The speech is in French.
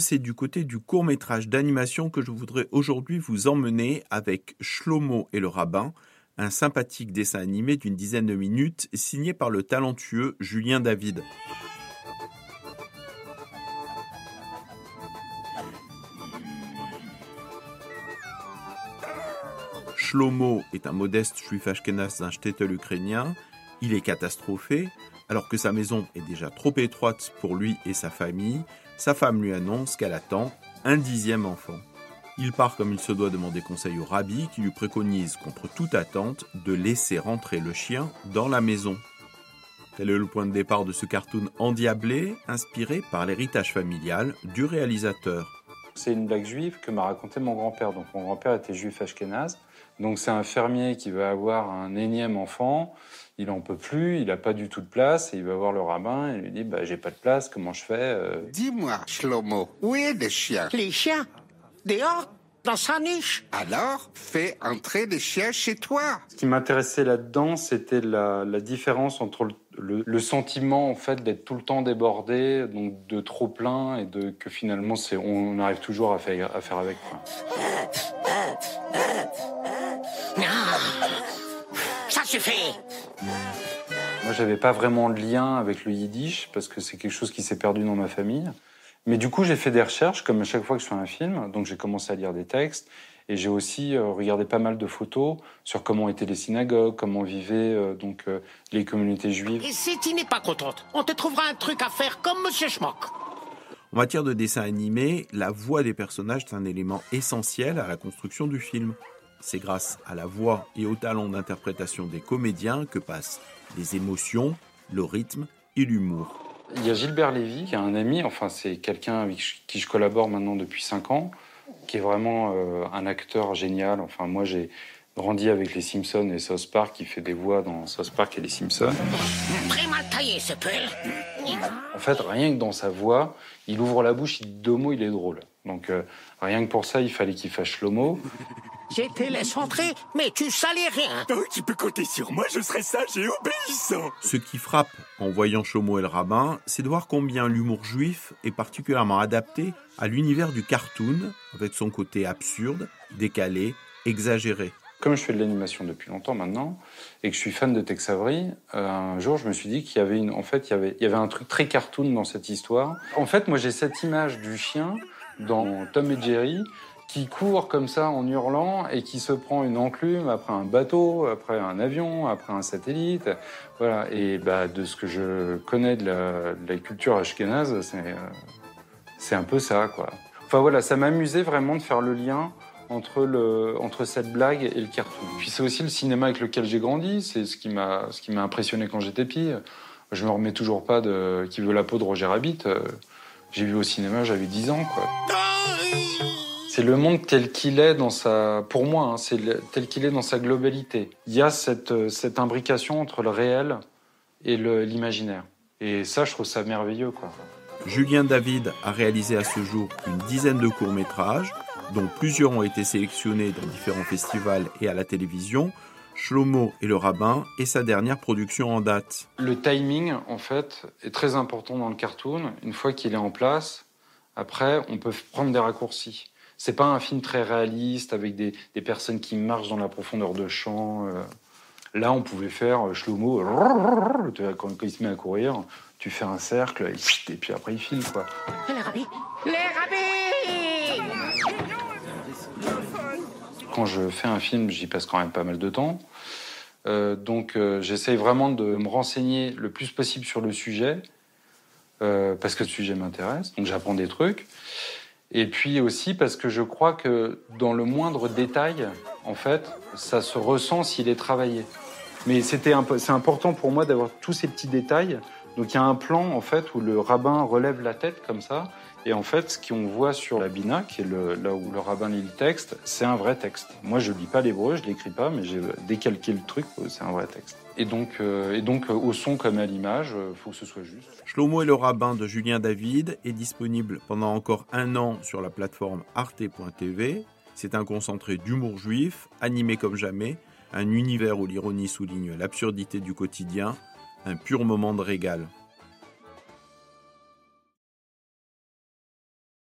C'est du côté du court métrage d'animation que je voudrais aujourd'hui vous emmener avec Shlomo et le rabbin, un sympathique dessin animé d'une dizaine de minutes signé par le talentueux Julien David. Shlomo est un modeste juif ashkenaz d'un shtetl ukrainien. Il est catastrophé, alors que sa maison est déjà trop étroite pour lui et sa famille. Sa femme lui annonce qu'elle attend un dixième enfant. Il part comme il se doit demander conseil au rabbi qui lui préconise, contre toute attente, de laisser rentrer le chien dans la maison. Tel est le point de départ de ce cartoon endiablé, inspiré par l'héritage familial du réalisateur. C'est une blague juive que m'a raconté mon grand-père. Donc mon grand-père était juif ashkénaze. Donc c'est un fermier qui va avoir un énième enfant. Il n'en peut plus, il n'a pas du tout de place. Et il va voir le rabbin et lui dit bah, J'ai pas de place, comment je fais euh? Dis-moi, Shlomo, où est les chiens? Les chiens Dehors Dans sa niche Alors, fais entrer les chiens chez toi. Ce qui m'intéressait là-dedans, c'était la, la différence entre le le, le, sentiment en fait d'être tout le temps débordé, donc de trop plein et de que finalement c'est on arrive toujours à faire, à faire avec. Quoi. ça suffit. Moi, j'avais pas vraiment de lien avec le yiddish parce que c'est quelque chose qui s'est perdu dans ma famille. Mais du coup, j'ai fait des recherches, comme à chaque fois que je fais un film. Donc, j'ai commencé à lire des textes. Et j'ai aussi euh, regardé pas mal de photos sur comment étaient les synagogues, comment vivaient euh, donc euh, les communautés juives. Et si tu n'es pas contente, on te trouvera un truc à faire comme Monsieur Schmock. En matière de dessin animé, la voix des personnages est un élément essentiel à la construction du film. C'est grâce à la voix et au talent d'interprétation des comédiens que passent les émotions, le rythme et l'humour. Il y a Gilbert Lévy, qui est un ami, enfin c'est quelqu'un avec qui je collabore maintenant depuis 5 ans, qui est vraiment euh, un acteur génial. Enfin, moi, j'ai grandi avec les Simpsons et South Park, qui fait des voix dans South Park et les Simpsons. Très mal taillé, ce pull. En fait, rien que dans sa voix, il ouvre la bouche, il dit deux mots, il est drôle. Donc, euh, rien que pour ça, il fallait qu'il fasse Shlomo. J'étais laisse entrer, mais tu salais rien. Oh, tu peux compter sur moi, je serai sage et obéissant. Ce qui frappe en voyant Chomo et le rabbin, c'est de voir combien l'humour juif est particulièrement adapté à l'univers du cartoon, avec son côté absurde, décalé, exagéré. Comme je fais de l'animation depuis longtemps maintenant et que je suis fan de Tex Avery, euh, un jour je me suis dit qu'il y avait une, en fait, il y avait, il y avait un truc très cartoon dans cette histoire. En fait, moi j'ai cette image du chien dans Tom et Jerry qui court comme ça en hurlant et qui se prend une enclume après un bateau, après un avion, après un satellite. Voilà. Et bah, de ce que je connais de la, culture ashkénaze, c'est euh, c'est un peu ça, quoi. Enfin voilà, ça m'amusait vraiment de faire le lien entre, le, entre cette blague et le cartoon. Puis c'est aussi le cinéma avec lequel j'ai grandi, c'est ce qui m'a impressionné quand j'étais petit. Je me remets toujours pas de Qui veut la peau de Roger Rabbit. J'ai vu au cinéma, j'avais 10 ans, quoi. C'est le monde tel qu'il est dans sa, pour moi, hein, c'est tel qu'il est dans sa globalité. Il y a cette, cette imbrication entre le réel et l'imaginaire. Et ça, je trouve ça merveilleux, quoi. Julien David a réalisé à ce jour une dizaine de courts-métrages, dont plusieurs ont été sélectionnés dans différents festivals et à la télévision. Shlomo et le rabbin est sa dernière production en date. Le timing, en fait, est très important dans le cartoon. Une fois qu'il est en place, après, on peut prendre des raccourcis. C'est pas un film très réaliste avec des, des, personnes qui marchent dans la profondeur de champ. Là, on pouvait faire Shlomo, quand il se met à courir, tu fais un cercle et puis après il file quoi. Les rabbis Les rabbis Quand je fais un film, j'y passe quand même pas mal de temps. Euh, donc euh, j'essaye vraiment de me renseigner le plus possible sur le sujet euh, parce que le sujet m'intéresse. Donc j'apprends des trucs. Et puis aussi parce que je crois que dans le moindre détail, en fait, ça se ressent s'il est travaillé. Mais c'était c'est important pour moi d'avoir tous ces petits détails. Donc il y a un plan en fait où le rabbin relève la tête comme ça, et en fait ce qu'on voit sur la bina, qui est là où le rabbin lit le texte, c'est un vrai texte. Moi je lis pas l'hébreu, je l'écris pas, mais j'ai décalqué le truc, c'est un vrai texte. Et donc, euh, et donc au son comme à l'image, il faut que ce soit juste. Shlomo et le rabbin de Julien David est disponible pendant encore un an sur la plateforme arte.tv. C'est un concentré d'humour juif, animé comme jamais, un univers où l'ironie souligne l'absurdité du quotidien, un pur moment de régal.